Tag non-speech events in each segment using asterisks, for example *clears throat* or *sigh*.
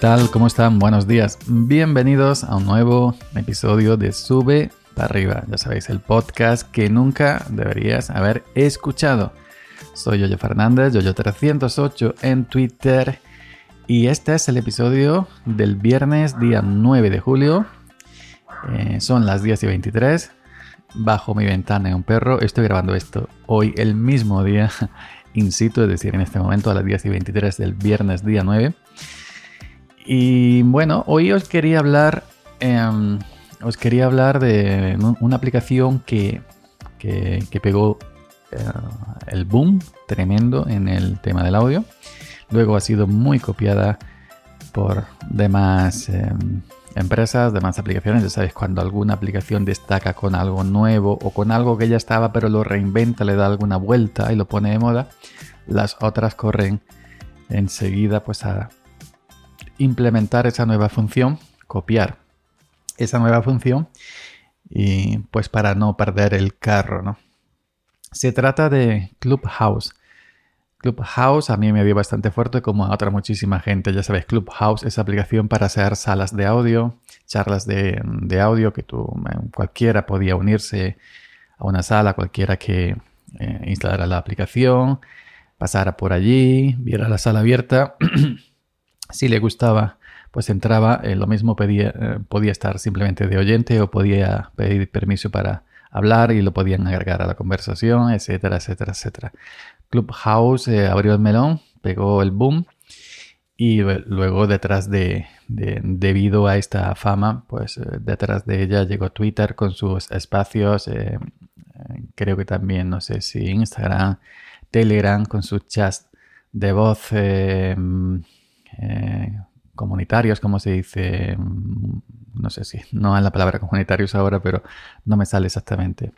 tal? ¿Cómo están? Buenos días. Bienvenidos a un nuevo episodio de Sube para arriba. Ya sabéis, el podcast que nunca deberías haber escuchado. Soy Yoyo Fernández, Yoyo308 en Twitter. Y este es el episodio del viernes, día 9 de julio. Eh, son las 10 y 23. Bajo mi ventana hay un perro. Estoy grabando esto hoy, el mismo día, *laughs* in situ, es decir, en este momento a las 10 y 23 del viernes, día 9. Y bueno, hoy os quería hablar, em, os quería hablar de una aplicación que, que, pegó eh, el boom tremendo en el tema del audio. Luego ha sido muy copiada por demás em, empresas, demás aplicaciones. Ya sabéis, cuando alguna aplicación destaca con algo nuevo o con algo que ya estaba, pero lo reinventa, le da alguna vuelta y lo pone de moda, las otras corren enseguida pues a implementar esa nueva función, copiar esa nueva función y pues para no perder el carro, ¿no? Se trata de Clubhouse. Clubhouse a mí me dio bastante fuerte como a otra muchísima gente. Ya sabes, Clubhouse es aplicación para hacer salas de audio, charlas de, audio que tú, cualquiera podía unirse a una sala, cualquiera que eh, instalara la aplicación, pasara por allí, viera la sala abierta *clears throat* si le gustaba, pues entraba, eh, lo mismo eh, podía estar simplemente de oyente o podía pedir permiso para hablar y lo podían agregar a la conversación, etcétera, etcétera, etcétera. Clubhouse eh, abrió el melón, pegó el boom y luego detrás de, debido a esta fama, pues detrás de ella llegó Twitter con sus espacios, creo que también, no sé si Instagram, Telegram con sus chats de voz eh, comunitarios, como se dice, mm, no sé si, *laughs* no es la palabra comunitarios ahora, pero no me sale exactamente.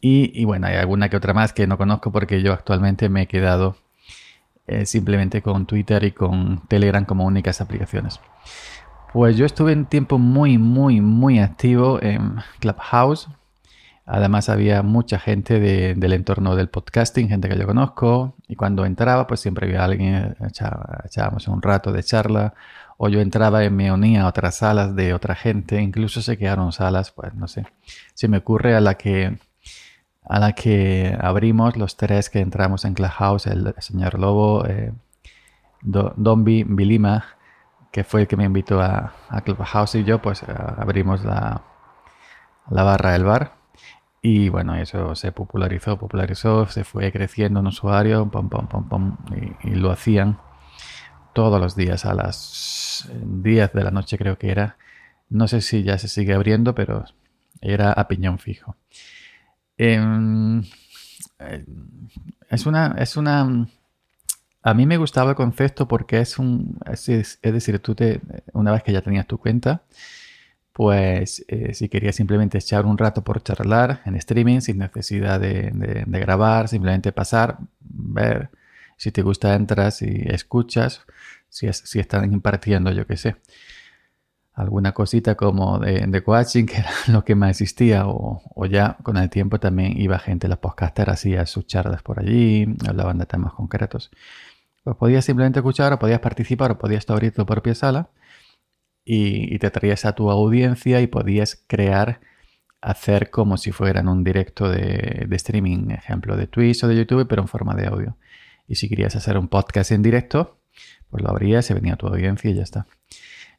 Y, bueno, hay alguna que otra más que no conozco porque yo actualmente me he quedado eh, simplemente con Twitter y con Telegram como únicas aplicaciones. Pues yo estuve en tiempo muy, muy, muy activo en Clubhouse. Además había mucha gente del entorno del podcasting, gente que yo conozco, y cuando entraba pues siempre había alguien, echábamos un rato de charla, o yo entraba y me unía a otras salas de otra gente, incluso se quedaron salas, pues no sé, se me ocurre a la que a la que abrimos los tres que entramos en Clubhouse, el señor Lobo, eh, Dombi, Vilima, que fue el que me invitó a, a Clubhouse y yo, pues abrimos la, la barra del bar y bueno, eso se popularizó, popularizó, se fue creciendo un usuario, pom, pom, pom, pom, y, lo hacían todos los días a las 10 de la noche creo que era. No sé si ya se sigue abriendo, pero era a piñón fijo. Em, eh, es una, es una, a mí me gustaba el concepto porque es un, es, es decir, tú te, una vez que ya tenías tu cuenta, pues eh, si querías simplemente echar un rato por charlar en streaming sin necesidad de, grabar, simplemente pasar, ver, si te gusta entras y escuchas, si, están impartiendo, yo qué sé, alguna cosita como de, coaching, que era *laughs* lo que más existía, o, ya con el tiempo también iba gente, los podcasters hacía sus charlas por allí, hablaban de temas concretos. Pues podías simplemente escuchar, o podías participar, o podías abrir tu propia sala y, te traías a tu audiencia y podías crear, hacer como si fueran un directo de, streaming, ejemplo de Twitch o de YouTube, pero en forma de audio. Y si querías hacer un podcast en directo, pues lo abrías, se venía a tu audiencia y ya está.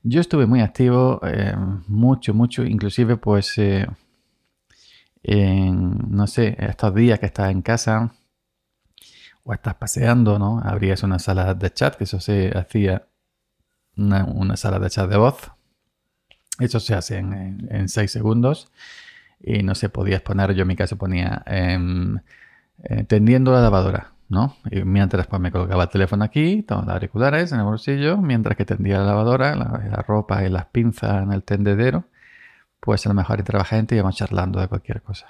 Yo estuve muy activo, eh, mucho, mucho, inclusive pues eh, en, no sé, estos días que estás en casa o estás paseando, ¿no? Abrías una sala de chat, que eso se hacía una, sala de chat de voz. Eso se hace en 6 segundos. Y no se podía poner, yo en mi caso ponía em, eh, tendiendo la lavadora, ¿no? Y mientras pues me colocaba el teléfono aquí, todos los auriculares en el bolsillo, mientras que tendía la lavadora, la, ropa y las pinzas en el tendedero, pues a lo mejor entraba gente y íbamos charlando de cualquier cosa.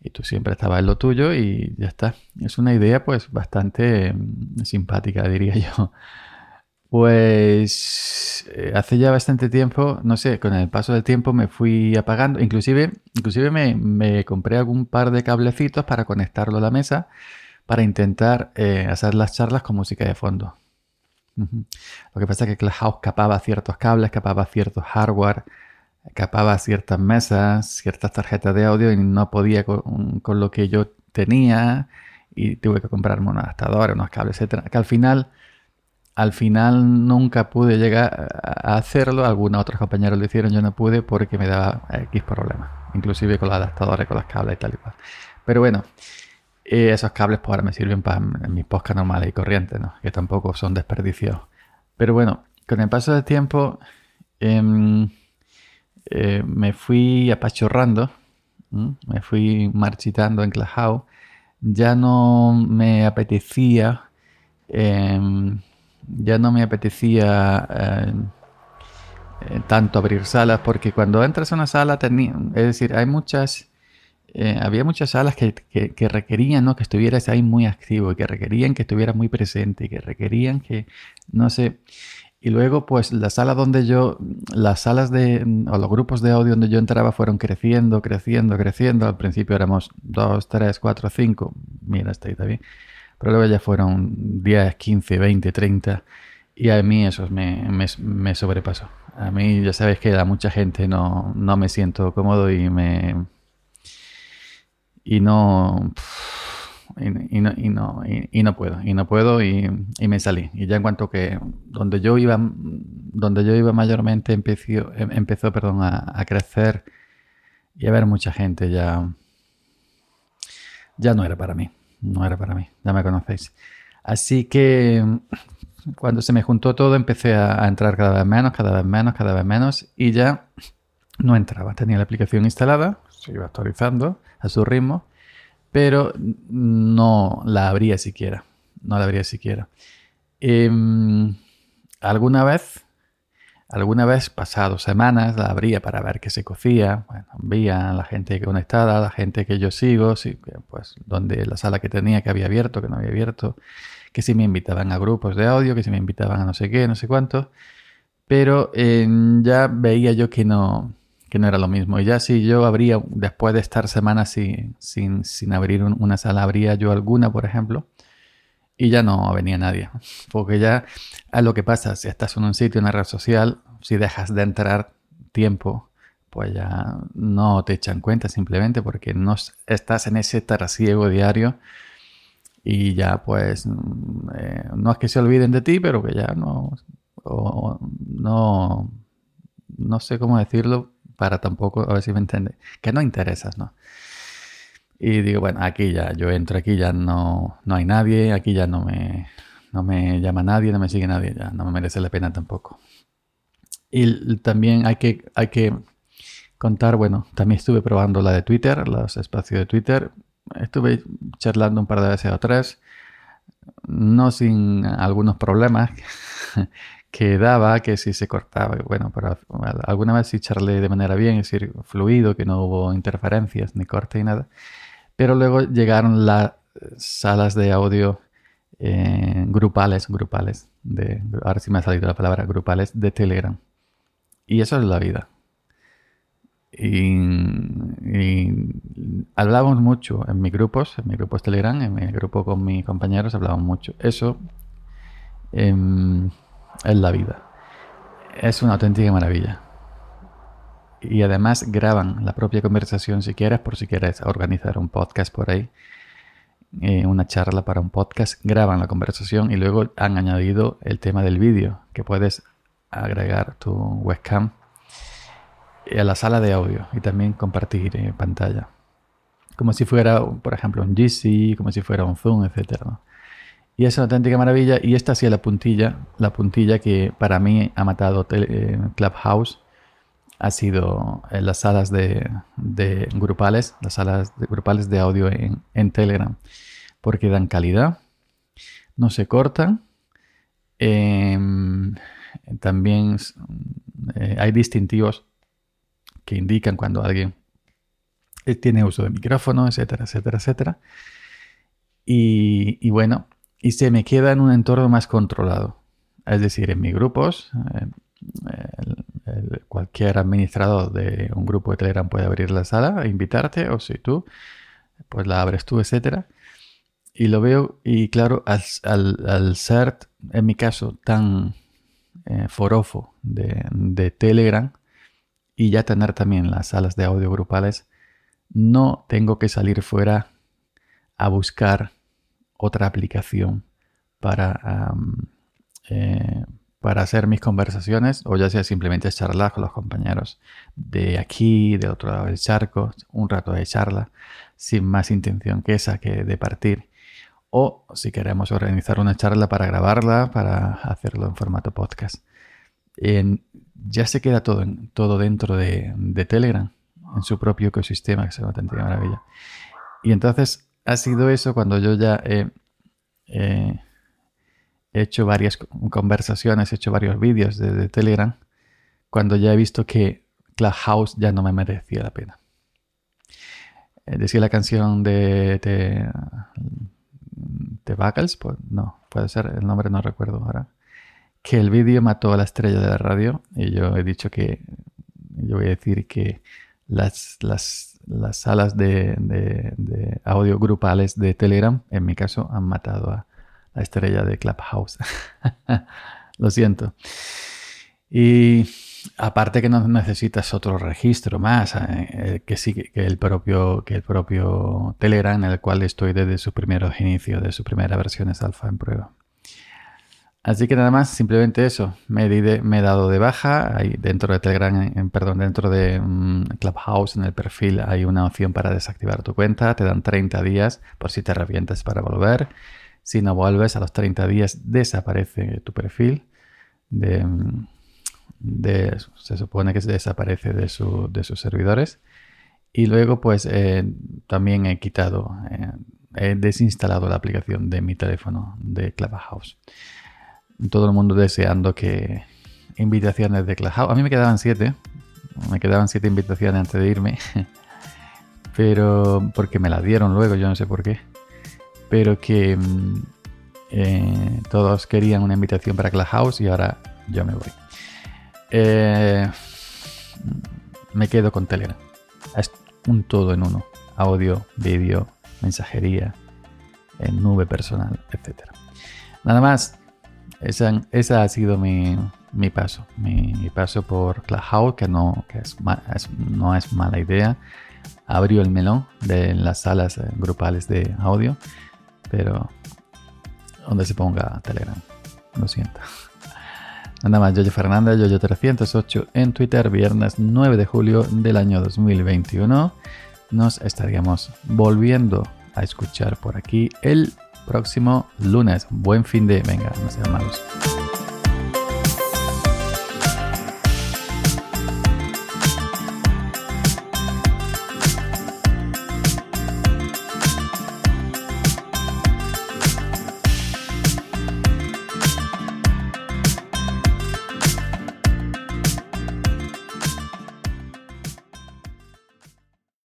Y tú siempre estabas en lo tuyo y ya está. Es una idea pues bastante em, simpática, diría *laughs* yo. Pues eh, hace ya bastante tiempo, no sé, con el paso del tiempo me fui apagando. Inclusive, inclusive me, compré algún par de cablecitos para conectarlo a la mesa para intentar eh, hacer las charlas con música de fondo. Lo que pasa es que Clubhouse capaba ciertos cables, capaba ciertos hardware, capaba ciertas mesas, ciertas tarjetas de audio y no podía con, lo que yo tenía y tuve que comprarme un adaptador, unos cables, etcétera. Que al final, al final nunca pude llegar a hacerlo. Algunos otros compañeros lo hicieron, yo no pude porque me daba X problemas, inclusive con los adaptadores, con los cables y tal y cual. Pero bueno, esos cables pues ahora me sirven para mis podcast normales y corrientes, ¿no? que tampoco son desperdiciados. Pero bueno, con el paso del tiempo em, eh, me fui apachorrando, me fui marchitando, enclajado. Ya no me apetecía, em, ya no me apetecía em, eh, tanto abrir salas, porque cuando entras a una sala, tenía, es decir, hay muchas eh, había muchas salas que, requerían ¿no? que estuvieras ahí muy activo, que requerían que estuvieras muy presente, que requerían que, no sé. Y luego, pues, las salas donde yo, las salas de, o los grupos de audio donde yo entraba fueron creciendo, creciendo, creciendo. Al principio éramos 2, 3, 4, 5. Mira, está ahí bien. Pero luego ya fueron 10, 15, 20, 30. Y a mí eso me, me, sobrepasó. A mí, ya sabes que a mucha gente no, no me siento cómodo y me, y no, y, no, y, no, y, no puedo, y no puedo y, me salí. Y ya en cuanto que donde yo iba, donde yo iba mayormente empezó, em, empezó perdón, a, crecer y a ver mucha gente ya, ya no era para mí, no era para mí, ya me conocéis. Así que cuando se me juntó todo empecé a, a entrar cada vez menos, cada vez menos, cada vez menos y ya no entraba. Tenía la aplicación instalada, se iba actualizando a su ritmo, pero no la abría siquiera. No la abría siquiera. Em, alguna vez, alguna vez, pasado semanas, la abría para ver qué se cocía. Bueno, la gente conectada, la gente que yo sigo, pues donde la sala que tenía que había abierto, que no había abierto, que si me invitaban a grupos de audio, que si me invitaban a no sé qué, no sé cuánto. Pero em, ya veía yo que no, que no era lo mismo. Y ya si yo habría, después de estar semanas sin, sin, sin abrir una sala, habría yo alguna, por ejemplo, y ya no venía nadie. Porque ya es lo que pasa, si estás en un sitio, en una red social, si dejas de entrar tiempo, pues ya no te echan cuenta simplemente porque no estás en ese trasiego diario y ya pues mm, eh, no es que se olviden de ti, pero que ya no, no, no sé cómo decirlo, para tampoco, a ver si me entiende, que no interesas, ¿no? Y digo, bueno, aquí ya, yo entro aquí, ya no, no hay nadie, aquí ya no me, no me llama nadie, no me sigue nadie, ya no me merece la pena tampoco. Y también hay que, hay que contar, bueno, también estuve probando la de Twitter, los espacios de Twitter. Estuve charlando un par de veces o tres, no sin algunos problemas *laughs* que daba, que si se cortaba, bueno, pero alguna vez sí charlé de manera bien, es decir, fluido, que no hubo interferencias ni corte ni nada. Pero luego llegaron las salas de audio eh, grupales, grupales, de, ahora sí me ha salido la palabra, grupales de Telegram. Y eso es la vida. Y, hablamos mucho en mis grupos, en mis grupos Telegram, en mi grupo con mis compañeros, hablamos mucho. Eso eh, es la vida. Es una auténtica maravilla. Y además graban la propia conversación si quieres, por si quieres organizar un podcast por ahí, eh, una charla para un podcast, graban la conversación y luego han añadido el tema del vídeo, que puedes agregar tu webcam a la sala de audio y también compartir en pantalla. Como si fuera, por ejemplo, un GC, como si fuera un Zoom, etcétera. Y es una auténtica maravilla. Y esta sí es la puntilla, la puntilla que para mí ha matado eh, Clubhouse. Ha sido en las salas de, grupales, las salas de grupales de audio en, Telegram. Porque dan calidad, no se cortan. Em, también eh, hay distintivos que indican cuando alguien eh, tiene uso de micrófono, etcétera, etcétera, etcétera. y bueno, y se me queda en un entorno más controlado. Es decir, en mis grupos, cualquier administrador de un grupo de Telegram puede abrir la sala e invitarte, o si tú, pues la abres tú, etc. y lo veo, y claro, al, ser, en mi caso, tan eh, forofo de, de Telegram y ya tener también las salas de audio grupales, no tengo que salir fuera a buscar otra aplicación para, eh, para hacer mis conversaciones o ya sea simplemente charlar con los compañeros de aquí, de otro lado del charco, un rato de charla, sin más intención que esa que de partir. O si queremos organizar una charla para grabarla, para hacerlo en formato podcast. ya se queda todo, todo dentro de, Telegram en su propio ecosistema, que es una auténtica maravilla. Y entonces ha sido eso cuando yo ya he, hecho varias conversaciones, he hecho varios vídeos de, Telegram, cuando ya he visto que Clubhouse ya no me merecía la pena. Eh, decía la canción de, de, de pues no, puede ser, el nombre no recuerdo ahora, que el vídeo mató a la estrella de la radio y yo he dicho que, yo voy a decir que las, las, las salas de, de, audio grupales de Telegram, en mi caso, han matado a la estrella de Clubhouse. *laughs* Lo siento. Y aparte que no necesitas otro registro más, eh, que sí que el propio que el propio Telegram, en el cual estoy desde sus primeros inicios, de sus primeras versiones alfa en prueba. Así que nada más, simplemente eso. Me, he dado de baja. Dentro de Telegram, en, perdón, dentro de mm, Clubhouse, en el perfil, hay una opción para desactivar tu cuenta. Te dan 30 días por si te arrepientes para volver. Si no vuelves, a los 30 días desaparece tu perfil. De, se supone que se desaparece de, de sus servidores. Y luego, pues eh, también he quitado, eh, he desinstalado la aplicación de mi teléfono de Clubhouse todo el mundo deseando que invitaciones de Clubhouse. A mí me quedaban siete. Me quedaban siete invitaciones antes de irme. *laughs* Pero porque me las dieron luego, yo no sé por qué. Pero que mm, eh, todos querían una invitación para Clubhouse y ahora yo me voy. Eh, me quedo con Telegram. Es un todo en uno. Audio, vídeo, mensajería, en nube personal, etc. Nada más. Esa, ha sido mi, paso, mi, paso por Clubhouse, que, no, que no es mala idea. Abrió el melón de las salas eh, grupales de audio, pero donde se ponga Telegram. Lo siento. Nada más, Yoyo Fernández, Yoyo308 en Twitter, viernes 9 de julio del año 2021. Nos estaríamos volviendo a escuchar por aquí el próximo lunes. Buen fin de. Venga, no sean malos.